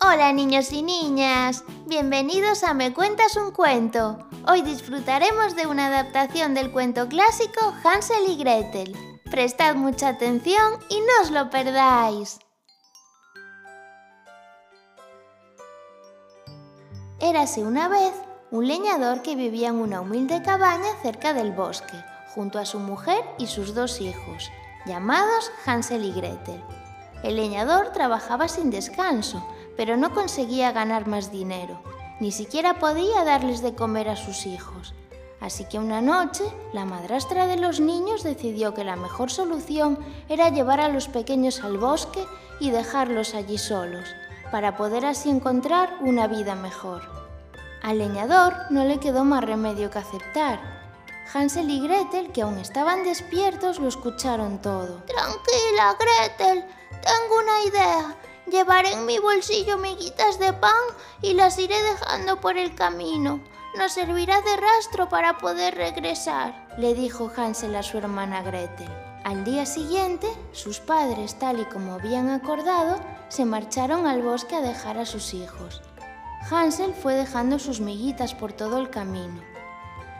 Hola niños y niñas, bienvenidos a Me Cuentas un Cuento. Hoy disfrutaremos de una adaptación del cuento clásico Hansel y Gretel. Prestad mucha atención y no os lo perdáis. Érase una vez un leñador que vivía en una humilde cabaña cerca del bosque, junto a su mujer y sus dos hijos, llamados Hansel y Gretel. El leñador trabajaba sin descanso, pero no conseguía ganar más dinero, ni siquiera podía darles de comer a sus hijos. Así que una noche, la madrastra de los niños decidió que la mejor solución era llevar a los pequeños al bosque y dejarlos allí solos, para poder así encontrar una vida mejor. Al leñador no le quedó más remedio que aceptar. Hansel y Gretel, que aún estaban despiertos, lo escucharon todo. Tranquila, Gretel, tengo una idea. Llevaré en mi bolsillo miguitas de pan y las iré dejando por el camino. Nos servirá de rastro para poder regresar, le dijo Hansel a su hermana Gretel. Al día siguiente, sus padres, tal y como habían acordado, se marcharon al bosque a dejar a sus hijos. Hansel fue dejando sus miguitas por todo el camino.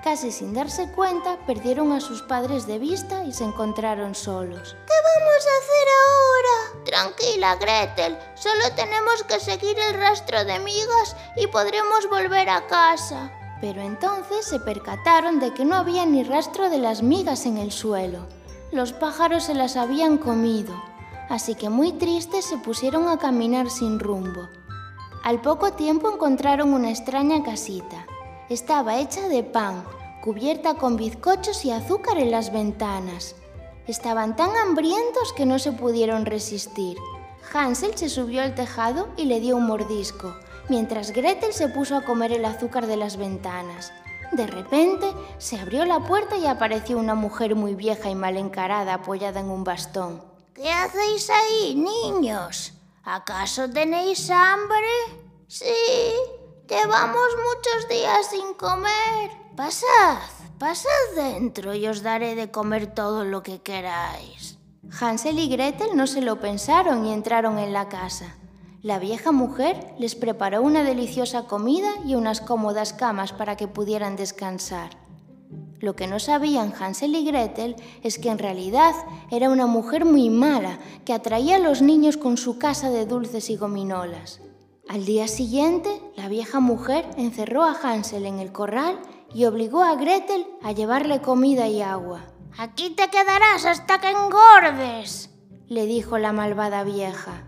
Casi sin darse cuenta, perdieron a sus padres de vista y se encontraron solos. ¿Qué vamos a hacer ahora? Tranquila, Gretel. Solo tenemos que seguir el rastro de migas y podremos volver a casa. Pero entonces se percataron de que no había ni rastro de las migas en el suelo. Los pájaros se las habían comido, así que muy tristes se pusieron a caminar sin rumbo. Al poco tiempo encontraron una extraña casita. Estaba hecha de pan, cubierta con bizcochos y azúcar en las ventanas. Estaban tan hambrientos que no se pudieron resistir. Hansel se subió al tejado y le dio un mordisco, mientras Gretel se puso a comer el azúcar de las ventanas. De repente se abrió la puerta y apareció una mujer muy vieja y mal encarada apoyada en un bastón. ¿Qué hacéis ahí, niños? ¿Acaso tenéis hambre? Sí, Llevamos muchos días sin comer. Pasad, pasad dentro y os daré de comer todo lo que queráis. Hansel y Gretel no se lo pensaron y entraron en la casa. La vieja mujer les preparó una deliciosa comida y unas cómodas camas para que pudieran descansar. Lo que no sabían Hansel y Gretel es que en realidad era una mujer muy mala que atraía a los niños con su casa de dulces y gominolas. Al día siguiente, la vieja mujer encerró a Hansel en el corral y obligó a Gretel a llevarle comida y agua. Aquí te quedarás hasta que engordes, le dijo la malvada vieja.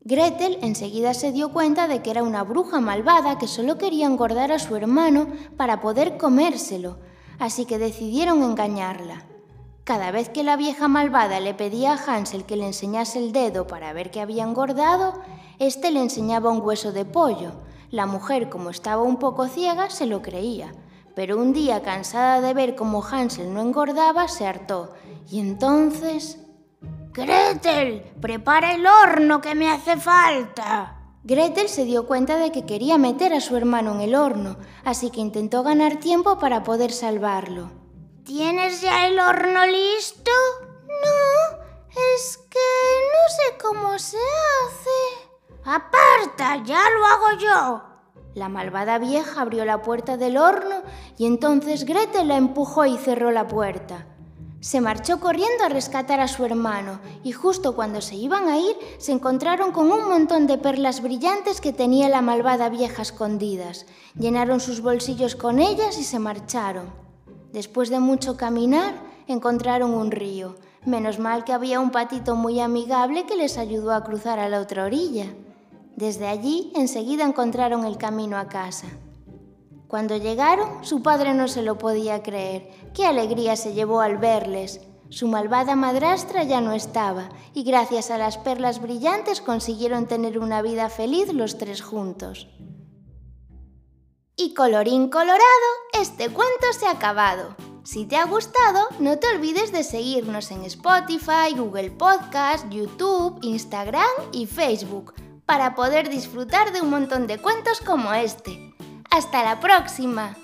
Gretel enseguida se dio cuenta de que era una bruja malvada que solo quería engordar a su hermano para poder comérselo, así que decidieron engañarla. Cada vez que la vieja malvada le pedía a Hansel que le enseñase el dedo para ver que había engordado, éste le enseñaba un hueso de pollo. La mujer, como estaba un poco ciega, se lo creía. Pero un día, cansada de ver cómo Hansel no engordaba, se hartó. Y entonces... Gretel, prepara el horno que me hace falta. Gretel se dio cuenta de que quería meter a su hermano en el horno, así que intentó ganar tiempo para poder salvarlo. ¿Tienes ya el horno listo? No, es que no sé cómo se hace. Aparta, ya lo hago yo. La malvada vieja abrió la puerta del horno y entonces Gretel la empujó y cerró la puerta. Se marchó corriendo a rescatar a su hermano y justo cuando se iban a ir se encontraron con un montón de perlas brillantes que tenía la malvada vieja escondidas. Llenaron sus bolsillos con ellas y se marcharon. Después de mucho caminar, encontraron un río. Menos mal que había un patito muy amigable que les ayudó a cruzar a la otra orilla. Desde allí enseguida encontraron el camino a casa. Cuando llegaron, su padre no se lo podía creer. Qué alegría se llevó al verles. Su malvada madrastra ya no estaba, y gracias a las perlas brillantes consiguieron tener una vida feliz los tres juntos. Y colorín colorado, este cuento se ha acabado. Si te ha gustado, no te olvides de seguirnos en Spotify, Google Podcast, YouTube, Instagram y Facebook para poder disfrutar de un montón de cuentos como este. ¡Hasta la próxima!